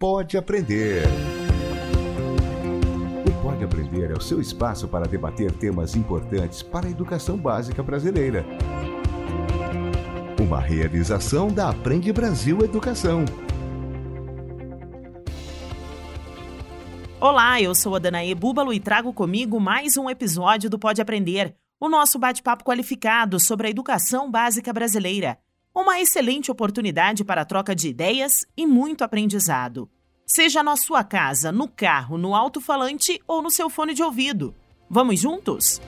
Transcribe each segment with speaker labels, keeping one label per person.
Speaker 1: Pode Aprender. O Pode Aprender é o seu espaço para debater temas importantes para a educação básica brasileira. Uma realização da Aprende Brasil Educação.
Speaker 2: Olá, eu sou a Danae Búbalo e trago comigo mais um episódio do Pode Aprender, o nosso bate-papo qualificado sobre a educação básica brasileira. Uma excelente oportunidade para troca de ideias e muito aprendizado. Seja na sua casa, no carro, no alto-falante ou no seu fone de ouvido. Vamos juntos?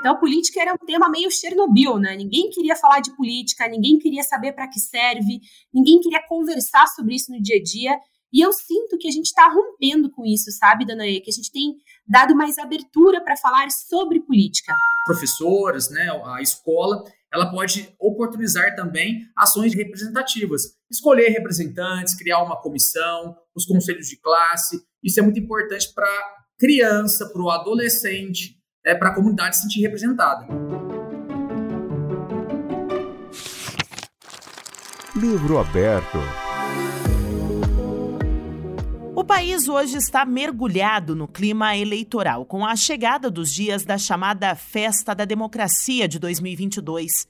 Speaker 3: Então, política era um tema meio Chernobyl, né? Ninguém queria falar de política, ninguém queria saber para que serve, ninguém queria conversar sobre isso no dia a dia. E eu sinto que a gente está rompendo com isso, sabe, Danaê? Que a gente tem dado mais abertura para falar sobre política.
Speaker 4: Professores, né, a escola, ela pode oportunizar também ações representativas. Escolher representantes, criar uma comissão, os conselhos de classe. Isso é muito importante para a criança, para o adolescente, né, para a comunidade se sentir representada.
Speaker 1: Livro aberto.
Speaker 2: O país hoje está mergulhado no clima eleitoral, com a chegada dos dias da chamada Festa da Democracia de 2022.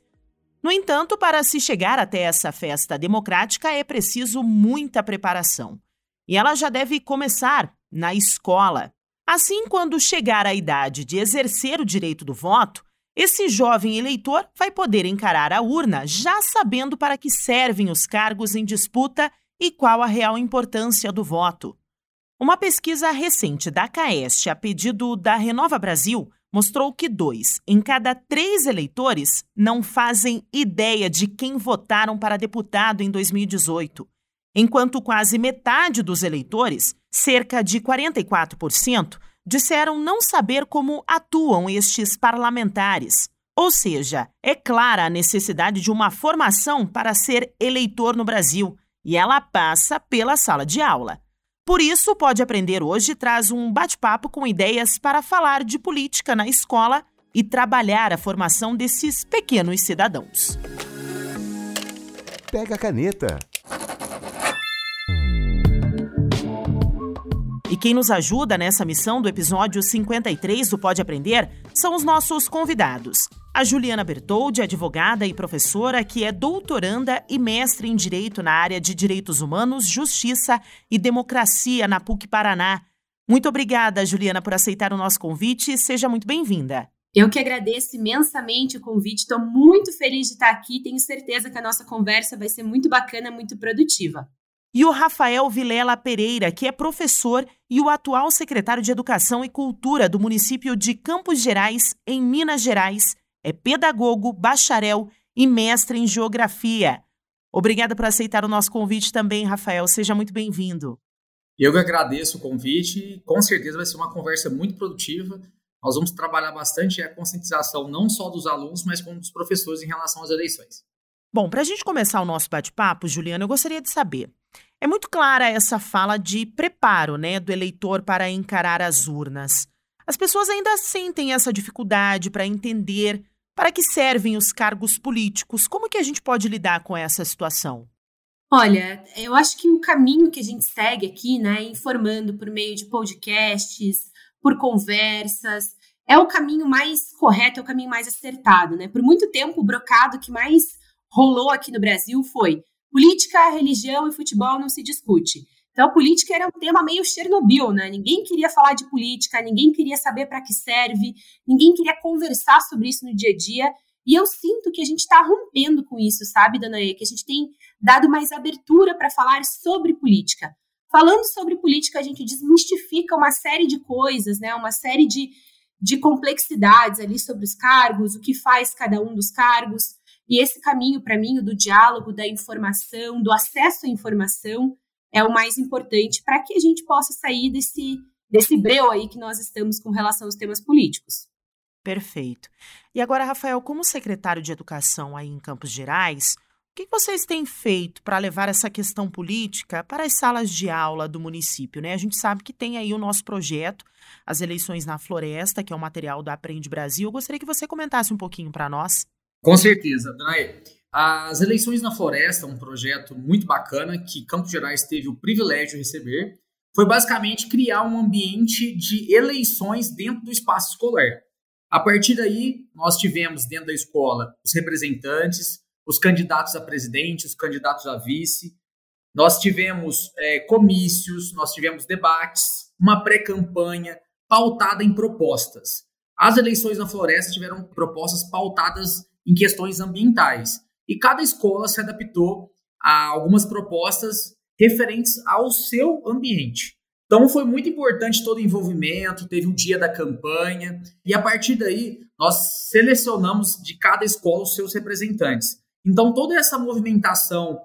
Speaker 2: No entanto, para se chegar até essa festa democrática é preciso muita preparação. E ela já deve começar na escola. Assim, quando chegar a idade de exercer o direito do voto, esse jovem eleitor vai poder encarar a urna já sabendo para que servem os cargos em disputa e qual a real importância do voto. Uma pesquisa recente da CAEST, a pedido da Renova Brasil, mostrou que dois em cada três eleitores não fazem ideia de quem votaram para deputado em 2018, enquanto quase metade dos eleitores, cerca de 44%, disseram não saber como atuam estes parlamentares. Ou seja, é clara a necessidade de uma formação para ser eleitor no Brasil, e ela passa pela sala de aula. Por isso, Pode Aprender hoje traz um bate-papo com ideias para falar de política na escola e trabalhar a formação desses pequenos cidadãos.
Speaker 1: Pega a caneta.
Speaker 2: E quem nos ajuda nessa missão do episódio 53 do Pode Aprender são os nossos convidados. A Juliana Bertoldi, advogada e professora, que é doutoranda e mestre em Direito na área de Direitos Humanos, Justiça e Democracia na PUC Paraná. Muito obrigada, Juliana, por aceitar o nosso convite. Seja muito bem-vinda.
Speaker 3: Eu que agradeço imensamente o convite, estou muito feliz de estar aqui. Tenho certeza que a nossa conversa vai ser muito bacana, muito produtiva
Speaker 2: e o Rafael Vilela Pereira, que é professor e o atual secretário de Educação e Cultura do município de Campos Gerais, em Minas Gerais. É pedagogo, bacharel e mestre em Geografia. Obrigada por aceitar o nosso convite também, Rafael. Seja muito bem-vindo.
Speaker 4: Eu que agradeço o convite. Com certeza vai ser uma conversa muito produtiva. Nós vamos trabalhar bastante a conscientização não só dos alunos, mas como dos professores em relação às eleições.
Speaker 2: Bom, para a gente começar o nosso bate-papo, Juliana, eu gostaria de saber é muito clara essa fala de preparo né, do eleitor para encarar as urnas. As pessoas ainda sentem essa dificuldade para entender para que servem os cargos políticos. Como que a gente pode lidar com essa situação?
Speaker 3: Olha, eu acho que o caminho que a gente segue aqui, né, informando por meio de podcasts, por conversas, é o caminho mais correto, é o caminho mais acertado, né? Por muito tempo, o brocado que mais rolou aqui no Brasil foi política, religião e futebol não se discute. Então, política era um tema meio Chernobyl, né? Ninguém queria falar de política, ninguém queria saber para que serve, ninguém queria conversar sobre isso no dia a dia. E eu sinto que a gente está rompendo com isso, sabe, Danae? Que a gente tem dado mais abertura para falar sobre política. Falando sobre política, a gente desmistifica uma série de coisas, né? Uma série de, de complexidades ali sobre os cargos, o que faz cada um dos cargos. E esse caminho, para mim, do diálogo, da informação, do acesso à informação, é o mais importante para que a gente possa sair desse, desse breu aí que nós estamos com relação aos temas políticos.
Speaker 2: Perfeito. E agora, Rafael, como secretário de Educação aí em Campos Gerais, o que vocês têm feito para levar essa questão política para as salas de aula do município? Né? A gente sabe que tem aí o nosso projeto, As Eleições na Floresta, que é o material do Aprende Brasil. Eu gostaria que você comentasse um pouquinho para nós.
Speaker 4: Com certeza, Danae. As eleições na floresta, um projeto muito bacana que Campos Gerais teve o privilégio de receber, foi basicamente criar um ambiente de eleições dentro do espaço escolar. A partir daí, nós tivemos dentro da escola os representantes, os candidatos a presidente, os candidatos a vice, nós tivemos é, comícios, nós tivemos debates, uma pré-campanha pautada em propostas. As eleições na floresta tiveram propostas pautadas em questões ambientais. E cada escola se adaptou a algumas propostas referentes ao seu ambiente. Então foi muito importante todo o envolvimento, teve um dia da campanha, e a partir daí nós selecionamos de cada escola os seus representantes. Então toda essa movimentação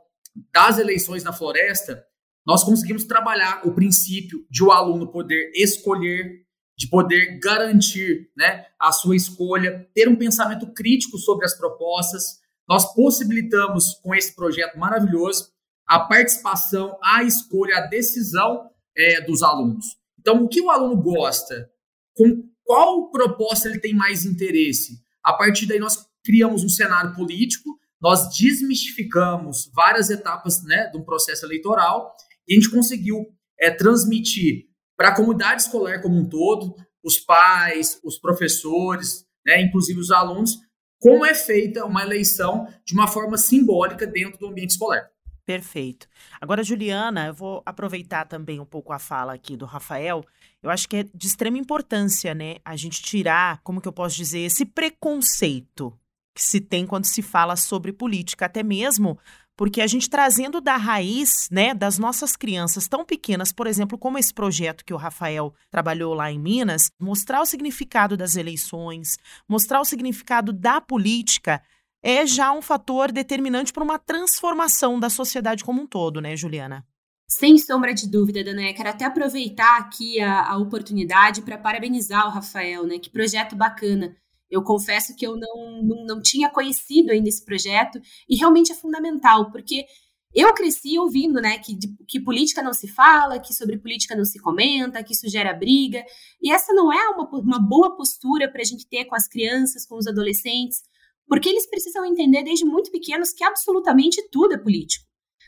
Speaker 4: das eleições na floresta, nós conseguimos trabalhar o princípio de o aluno poder escolher, de poder garantir né, a sua escolha, ter um pensamento crítico sobre as propostas, nós possibilitamos com esse projeto maravilhoso a participação, a escolha, a decisão é, dos alunos. Então, o que o aluno gosta? Com qual proposta ele tem mais interesse? A partir daí, nós criamos um cenário político, nós desmistificamos várias etapas né, de um processo eleitoral e a gente conseguiu é, transmitir para a comunidade escolar como um todo, os pais, os professores, né, inclusive os alunos, como é feita uma eleição de uma forma simbólica dentro do ambiente escolar.
Speaker 2: Perfeito. Agora, Juliana, eu vou aproveitar também um pouco a fala aqui do Rafael. Eu acho que é de extrema importância, né, a gente tirar, como que eu posso dizer, esse preconceito que se tem quando se fala sobre política, até mesmo porque a gente trazendo da raiz, né, das nossas crianças tão pequenas, por exemplo, como esse projeto que o Rafael trabalhou lá em Minas, mostrar o significado das eleições, mostrar o significado da política, é já um fator determinante para uma transformação da sociedade como um todo, né, Juliana?
Speaker 3: Sem sombra de dúvida, Dana, quero até aproveitar aqui a, a oportunidade para parabenizar o Rafael, né? Que projeto bacana. Eu confesso que eu não, não, não tinha conhecido ainda esse projeto e realmente é fundamental, porque eu cresci ouvindo, né, que, que política não se fala, que sobre política não se comenta, que isso gera briga. E essa não é uma, uma boa postura para a gente ter com as crianças, com os adolescentes, porque eles precisam entender desde muito pequenos que absolutamente tudo é político.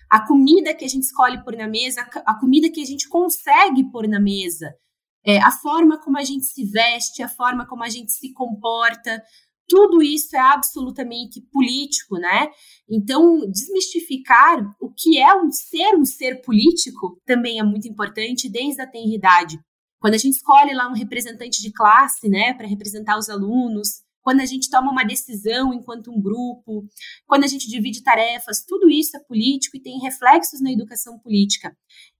Speaker 3: A comida que a gente escolhe pôr na mesa, a comida que a gente consegue pôr na mesa, é, a forma como a gente se veste, a forma como a gente se comporta, tudo isso é absolutamente político, né? Então, desmistificar o que é um ser um ser político também é muito importante desde a tenridade. Quando a gente escolhe lá um representante de classe, né, para representar os alunos, quando a gente toma uma decisão enquanto um grupo, quando a gente divide tarefas, tudo isso é político e tem reflexos na educação política.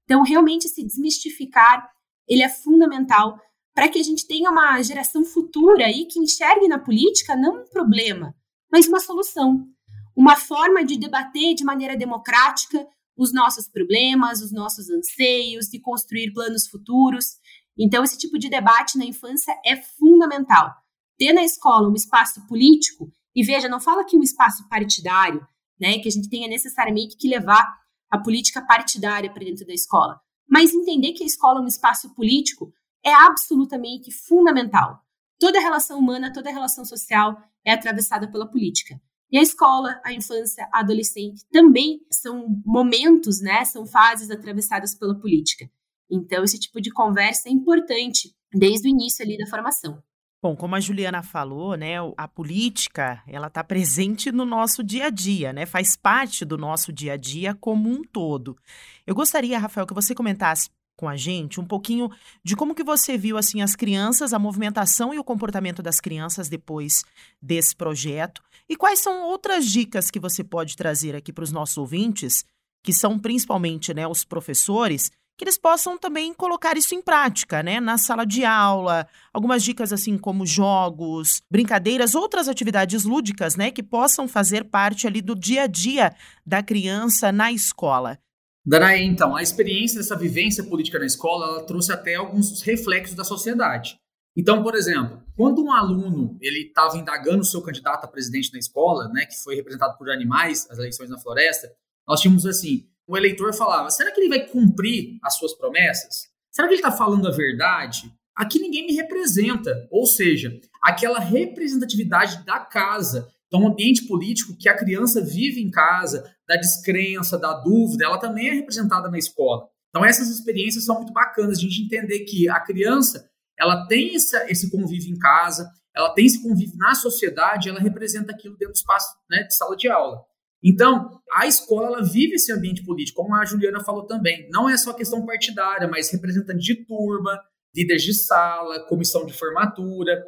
Speaker 3: Então, realmente se desmistificar ele é fundamental para que a gente tenha uma geração futura aí que enxergue na política não um problema, mas uma solução, uma forma de debater de maneira democrática os nossos problemas, os nossos anseios, de construir planos futuros. Então, esse tipo de debate na infância é fundamental. Ter na escola um espaço político, e veja, não fala aqui um espaço partidário, né, que a gente tenha necessariamente que levar a política partidária para dentro da escola, mas entender que a escola é um espaço político é absolutamente fundamental. Toda relação humana, toda relação social é atravessada pela política. E a escola, a infância, a adolescente também são momentos, né, são fases atravessadas pela política. Então, esse tipo de conversa é importante desde o início ali da formação.
Speaker 2: Bom, como a Juliana falou, né, a política, ela está presente no nosso dia a dia, né? Faz parte do nosso dia a dia como um todo. Eu gostaria, Rafael, que você comentasse com a gente um pouquinho de como que você viu assim as crianças, a movimentação e o comportamento das crianças depois desse projeto e quais são outras dicas que você pode trazer aqui para os nossos ouvintes, que são principalmente, né, os professores, que eles possam também colocar isso em prática, né, na sala de aula, algumas dicas assim como jogos, brincadeiras, outras atividades lúdicas, né, que possam fazer parte ali do dia a dia da criança na escola.
Speaker 4: Danae, então, a experiência dessa vivência política na escola, ela trouxe até alguns reflexos da sociedade. Então, por exemplo, quando um aluno ele estava indagando o seu candidato a presidente na escola, né, que foi representado por animais, as eleições na floresta, nós tínhamos assim, o eleitor falava: será que ele vai cumprir as suas promessas? Será que ele está falando a verdade? Aqui ninguém me representa. Ou seja, aquela representatividade da casa Então, ambiente político que a criança vive em casa, da descrença, da dúvida, ela também é representada na escola. Então, essas experiências são muito bacanas, a gente entender que a criança ela tem essa, esse convívio em casa, ela tem esse convívio na sociedade, ela representa aquilo dentro do espaço né, de sala de aula. Então, a escola vive esse ambiente político, como a Juliana falou também. Não é só questão partidária, mas representante de turma, líderes de sala, comissão de formatura,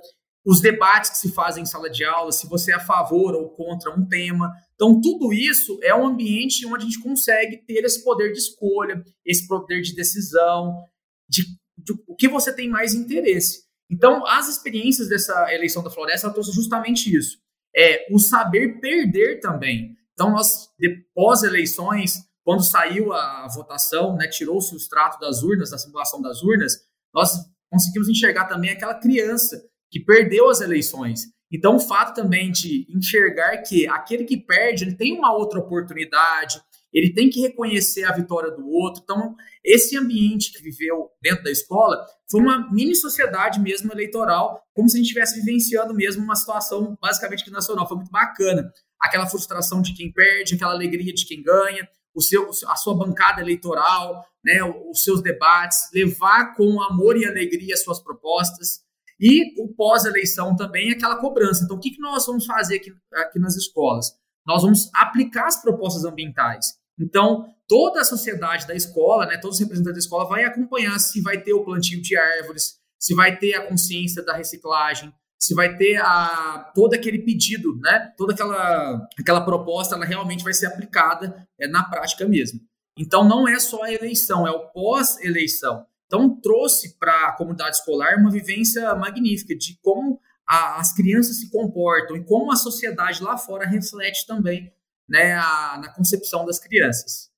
Speaker 4: os debates que se fazem em sala de aula, se você é a favor ou contra um tema. Então, tudo isso é um ambiente onde a gente consegue ter esse poder de escolha, esse poder de decisão, de, de o que você tem mais interesse. Então, as experiências dessa eleição da Floresta trouxe justamente isso. É o saber perder também. Então, nós, depois eleições, quando saiu a votação, né, tirou-se o extrato das urnas, da simulação das urnas, nós conseguimos enxergar também aquela criança que perdeu as eleições. Então, o fato também de enxergar que aquele que perde, ele tem uma outra oportunidade, ele tem que reconhecer a vitória do outro. Então, esse ambiente que viveu dentro da escola foi uma mini sociedade mesmo eleitoral, como se a gente estivesse vivenciando mesmo uma situação basicamente nacional. Foi muito bacana. Aquela frustração de quem perde, aquela alegria de quem ganha, o seu, a sua bancada eleitoral, né, os seus debates, levar com amor e alegria as suas propostas. E o pós-eleição também aquela cobrança. Então, o que, que nós vamos fazer aqui, aqui nas escolas? Nós vamos aplicar as propostas ambientais. Então, toda a sociedade da escola, né, todos os representantes da escola vai acompanhar se vai ter o plantio de árvores, se vai ter a consciência da reciclagem, se vai ter a, todo aquele pedido, né, toda aquela, aquela proposta, ela realmente vai ser aplicada é, na prática mesmo. Então, não é só a eleição, é o pós-eleição. Então, trouxe para a comunidade escolar uma vivência magnífica de como a, as crianças se comportam e como a sociedade lá fora reflete também né, a, na concepção das crianças.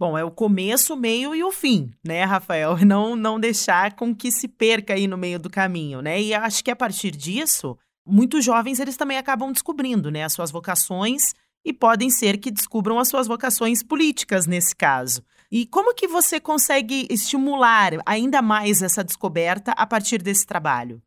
Speaker 2: Bom, é o começo, o meio e o fim, né, Rafael? Não, não deixar com que se perca aí no meio do caminho, né? E acho que a partir disso, muitos jovens eles também acabam descobrindo, né, as suas vocações e podem ser que descubram as suas vocações políticas nesse caso. E como que você consegue estimular ainda mais essa descoberta a partir desse trabalho?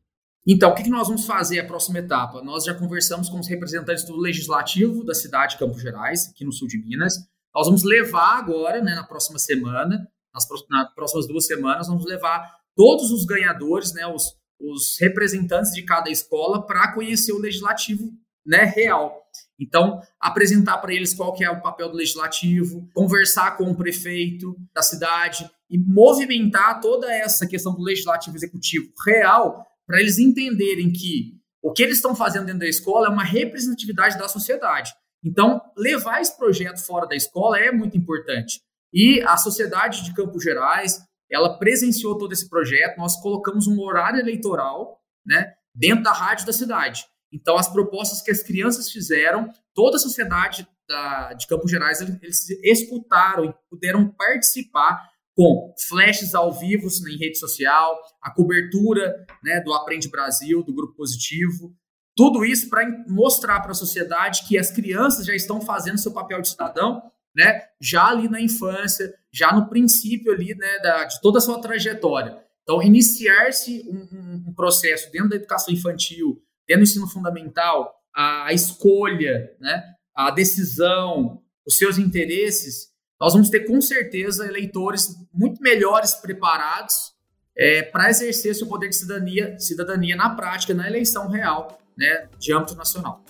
Speaker 4: Então, o que nós vamos fazer a próxima etapa? Nós já conversamos com os representantes do Legislativo da cidade de Campos Gerais, aqui no sul de Minas. Nós vamos levar agora, né, na próxima semana, nas, nas próximas duas semanas, vamos levar todos os ganhadores, né, os, os representantes de cada escola, para conhecer o Legislativo né, real. Então, apresentar para eles qual que é o papel do legislativo, conversar com o prefeito da cidade e movimentar toda essa questão do legislativo executivo real para eles entenderem que o que eles estão fazendo dentro da escola é uma representatividade da sociedade. Então, levar esse projeto fora da escola é muito importante. E a sociedade de Campos Gerais, ela presenciou todo esse projeto, nós colocamos um horário eleitoral né, dentro da rádio da cidade. Então, as propostas que as crianças fizeram, toda a sociedade da, de Campos Gerais, eles, escutaram e puderam participar com flashes ao vivo em rede social, a cobertura né, do Aprende Brasil, do Grupo Positivo, tudo isso para mostrar para a sociedade que as crianças já estão fazendo seu papel de cidadão, né, já ali na infância, já no princípio ali né, da, de toda a sua trajetória. Então, iniciar-se um, um, processo dentro da educação infantil, dentro do ensino fundamental, a, a escolha, né, a decisão, os seus interesses, nós vamos ter com certeza eleitores muito melhores preparados é, para exercer seu poder de cidadania, cidadania na prática, na eleição real, né, de âmbito nacional.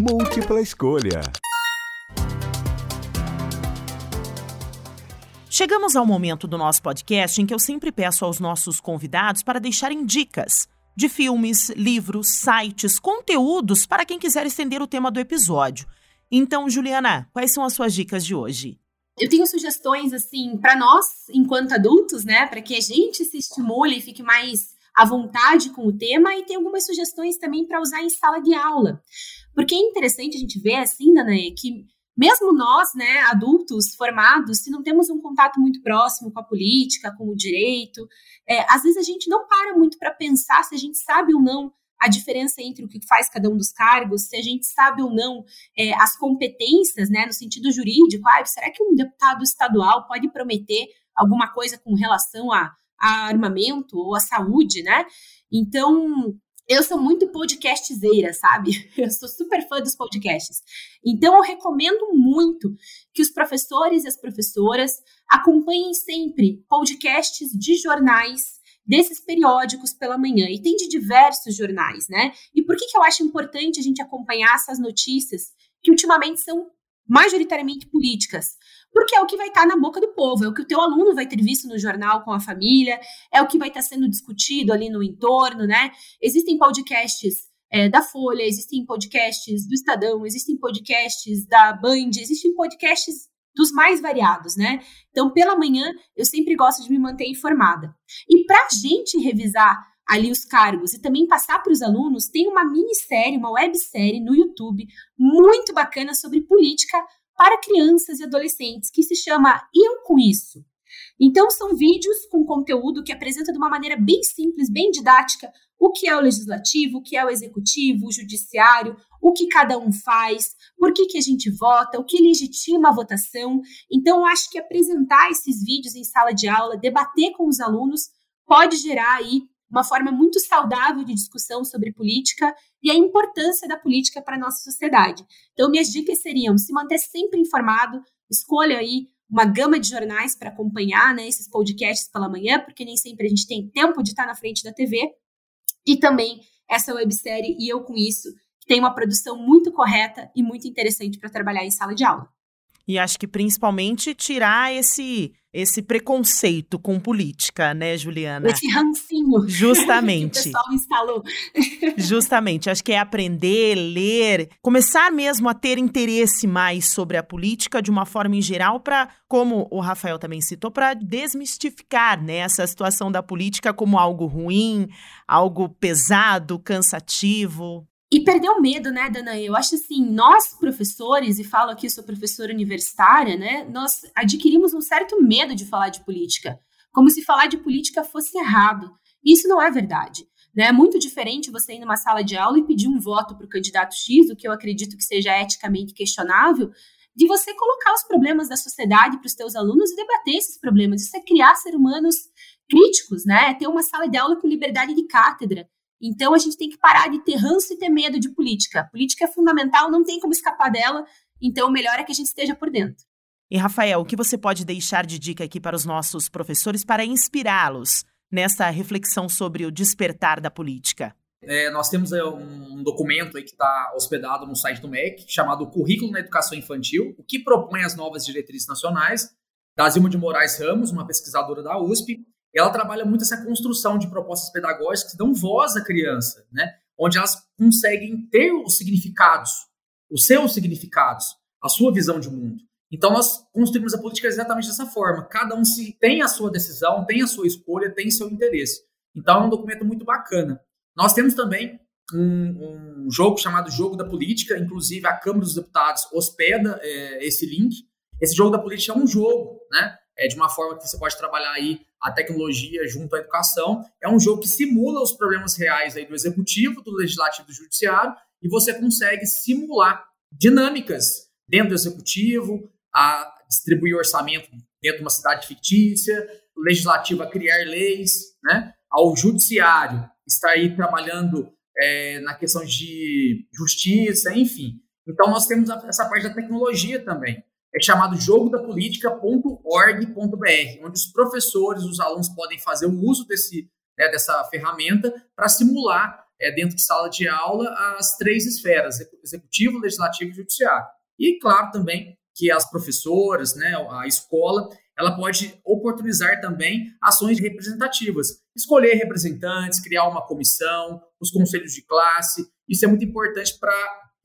Speaker 1: Múltipla escolha.
Speaker 2: Chegamos ao momento do nosso podcast em que eu sempre peço aos nossos convidados para deixarem dicas de filmes, livros, sites, conteúdos para quem quiser estender o tema do episódio. Então, Juliana, quais são as suas dicas de hoje?
Speaker 3: Eu tenho sugestões, assim, para nós, enquanto adultos, né, para que a gente se estimule e fique mais à vontade com o tema, e tem algumas sugestões também para usar em sala de aula. Porque é interessante a gente ver, assim, Danae, que mesmo nós, né, adultos formados, se não temos um contato muito próximo com a política, com o direito, é, às vezes a gente não para muito para pensar se a gente sabe ou não a diferença entre o que faz cada um dos cargos, se a gente sabe ou não é, as competências, né, no sentido jurídico. Ah, será que um deputado estadual pode prometer alguma coisa com relação a, a armamento ou a saúde, né? Então, eu sou muito podcastzeira, sabe? Eu sou super fã dos podcasts. Então, eu recomendo muito que os professores e as professoras acompanhem sempre podcasts de jornais desses periódicos pela manhã. E tem de diversos jornais, né? E por que, que eu acho importante a gente acompanhar essas notícias que ultimamente são majoritariamente políticas? Porque é o que vai estar na boca do povo, é o que o teu aluno vai ter visto no jornal com a família, é o que vai estar sendo discutido ali no entorno, né? Existem podcasts é, da Folha, existem podcasts do Estadão, existem podcasts da Band, existem podcasts dos mais variados, né? Então, pela manhã, eu sempre gosto de me manter informada. E para a gente revisar ali os cargos e também passar para os alunos, tem uma minissérie, uma websérie no YouTube muito bacana sobre política para crianças e adolescentes, que se chama Eu com Isso. Então, são vídeos com conteúdo que apresenta de uma maneira bem simples, bem didática, o que é o legislativo, o que é o executivo, o judiciário, o que cada um faz, por que, que a gente vota, o que legitima a votação. Então, acho que apresentar esses vídeos em sala de aula, debater com os alunos, pode gerar aí uma forma muito saudável de discussão sobre política e a importância da política para a nossa sociedade. Então, minhas dicas seriam se manter sempre informado, escolha aí uma gama de jornais para acompanhar né, esses podcasts pela manhã, porque nem sempre a gente tem tempo de estar na frente da TV, e também essa websérie E Eu Com Isso, que tem uma produção muito correta e muito interessante para trabalhar em sala de aula.
Speaker 2: E acho que principalmente tirar esse esse preconceito com política, né, Juliana?
Speaker 3: Esse rancinho.
Speaker 2: Justamente.
Speaker 3: que o pessoal instalou.
Speaker 2: Justamente. Acho que é aprender, ler, começar mesmo a ter interesse mais sobre a política de uma forma em geral para, como o Rafael também citou, para desmistificar né, essa situação da política como algo ruim, algo pesado, cansativo.
Speaker 3: E perder o medo, né, Dana? Eu acho assim, nós professores, e falo aqui, sou professora universitária, né, nós adquirimos um certo medo de falar de política, como se falar de política fosse errado. E isso não é verdade. Né? É muito diferente você ir numa sala de aula e pedir um voto para o candidato X, o que eu acredito que seja eticamente questionável, de você colocar os problemas da sociedade para os teus alunos e debater esses problemas. Isso é criar ser humanos críticos, né? É ter uma sala de aula com liberdade de cátedra. Então a gente tem que parar de ter ranço e ter medo de política. política é fundamental, não tem como escapar dela, então o melhor é que a gente esteja por dentro.
Speaker 2: E Rafael, o que você pode deixar de dica aqui para os nossos professores para inspirá-los nessa reflexão sobre o despertar da política?
Speaker 4: É, nós temos é, um documento que está hospedado no site do MEC, chamado Currículo na Educação Infantil, o que propõe as novas diretrizes nacionais, da Zilma de Moraes Ramos, uma pesquisadora da USP, ela trabalha muito essa construção de propostas pedagógicas que dão voz à criança, né? onde elas conseguem ter os significados, os seus significados, a sua visão de mundo. Então nós construímos a política exatamente dessa forma. Cada um se tem a sua decisão, tem a sua escolha, tem seu interesse. Então é um documento muito bacana. Nós temos também um, um jogo chamado Jogo da Política, inclusive a Câmara dos Deputados hospeda é, esse link. Esse jogo da política é um jogo, né? É de uma forma que você pode trabalhar aí a tecnologia junto à educação. É um jogo que simula os problemas reais aí do executivo, do legislativo e do judiciário, e você consegue simular dinâmicas dentro do executivo, a distribuir orçamento dentro de uma cidade fictícia, o legislativo a criar leis, né? ao judiciário estar aí trabalhando é, na questão de justiça, enfim. Então, nós temos essa parte da tecnologia também é chamado jogodapolitica.org.br, onde os professores, os alunos podem fazer o uso desse, né, dessa ferramenta para simular é, dentro de sala de aula as três esferas, executivo, legislativo e judiciário. E, claro, também que as professoras, né, a escola, ela pode oportunizar também ações representativas, escolher representantes, criar uma comissão, os conselhos de classe. Isso é muito importante para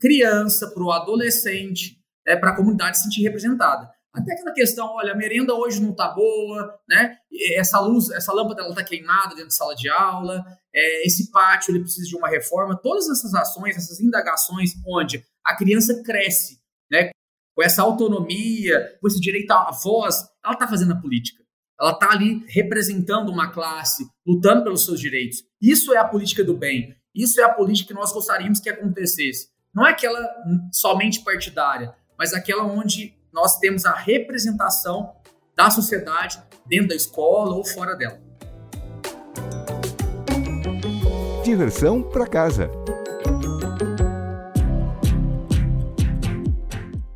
Speaker 4: criança, para o adolescente, é, para a comunidade se sentir representada. Até aquela questão, olha, a merenda hoje não está boa, né? Essa luz, essa lâmpada ela está queimada dentro da sala de aula, é, esse pátio ele precisa de uma reforma. Todas essas ações, essas indagações, onde a criança cresce, né? Com essa autonomia, com esse direito à voz, ela está fazendo a política. Ela está ali representando uma classe, lutando pelos seus direitos. Isso é a política do bem. Isso é a política que nós gostaríamos que acontecesse. Não é aquela somente partidária, mas aquela onde nós temos a representação da sociedade dentro da escola ou fora dela.
Speaker 1: diversão para casa.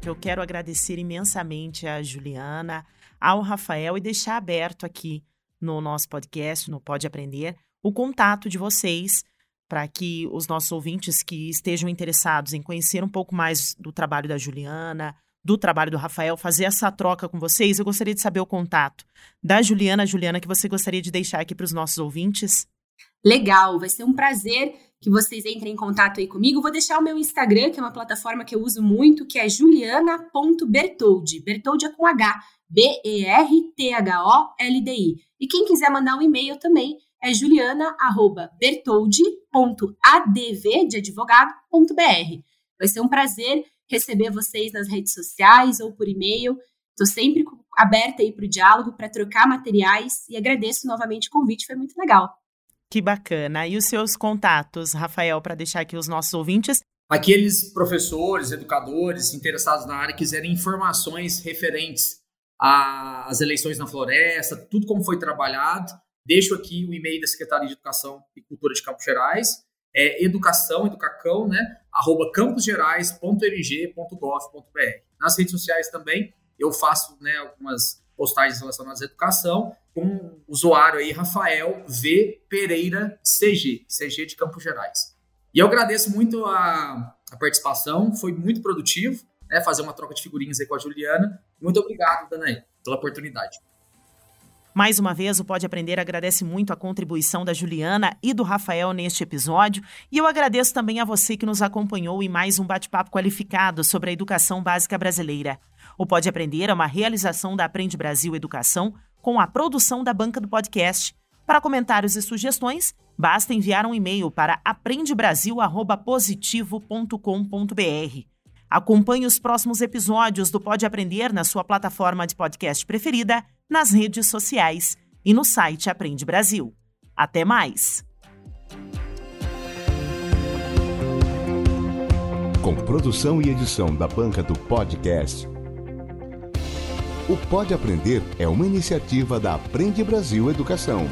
Speaker 2: Eu quero agradecer imensamente a Juliana, ao Rafael e deixar aberto aqui no nosso podcast, no Pode Aprender, o contato de vocês para que os nossos ouvintes que estejam interessados em conhecer um pouco mais do trabalho da Juliana, do trabalho do Rafael, fazer essa troca com vocês, eu gostaria de saber o contato da Juliana, Juliana, que você gostaria de deixar aqui para os nossos ouvintes.
Speaker 3: Legal, vai ser um prazer que vocês entrem em contato aí comigo. Vou deixar o meu Instagram, que é uma plataforma que eu uso muito, que é juliana.bertoldi. Bertoldi é com H, B-E-R-T-H-O-L-D-I. E quem quiser mandar um e-mail também é juliana.bertoldi.adv de advogado.br. Vai ser um prazer receber vocês nas redes sociais ou por e-mail. Estou sempre aberta aí para o diálogo, para trocar materiais e agradeço novamente o convite, foi muito legal.
Speaker 2: Que bacana. E os seus contatos, Rafael, para deixar aqui os nossos ouvintes?
Speaker 4: Aqueles professores, educadores interessados na área quiserem informações referentes às eleições na floresta, tudo como foi trabalhado, deixo aqui o e-mail da Secretaria de Educação e Cultura de Campos Gerais, é educação, educacão, né, arroba camposgerais.erg.gov.br. Nas redes sociais também eu faço né, algumas postagens relacionadas à educação, com o usuário aí, Rafael V. Pereira CG, CG de Campos Gerais. E eu agradeço muito a, a participação, foi muito produtivo, né, fazer uma troca de figurinhas aí com a Juliana. Muito obrigado, Danaí, pela oportunidade.
Speaker 2: Mais uma vez, o Pode Aprender agradece muito a contribuição da Juliana e do Rafael neste episódio, e eu agradeço também a você que nos acompanhou em mais um bate-papo qualificado sobre a educação básica brasileira. O Pode Aprender é uma realização da Aprende Brasil Educação com a produção da banca do podcast. Para comentários e sugestões, basta enviar um e-mail para aprendebrasil@positivo.com.br. Acompanhe os próximos episódios do Pode Aprender na sua plataforma de podcast preferida, nas redes sociais e no site Aprende Brasil. Até mais!
Speaker 1: Com produção e edição da banca do podcast o Pode Aprender é uma iniciativa da Aprende Brasil Educação.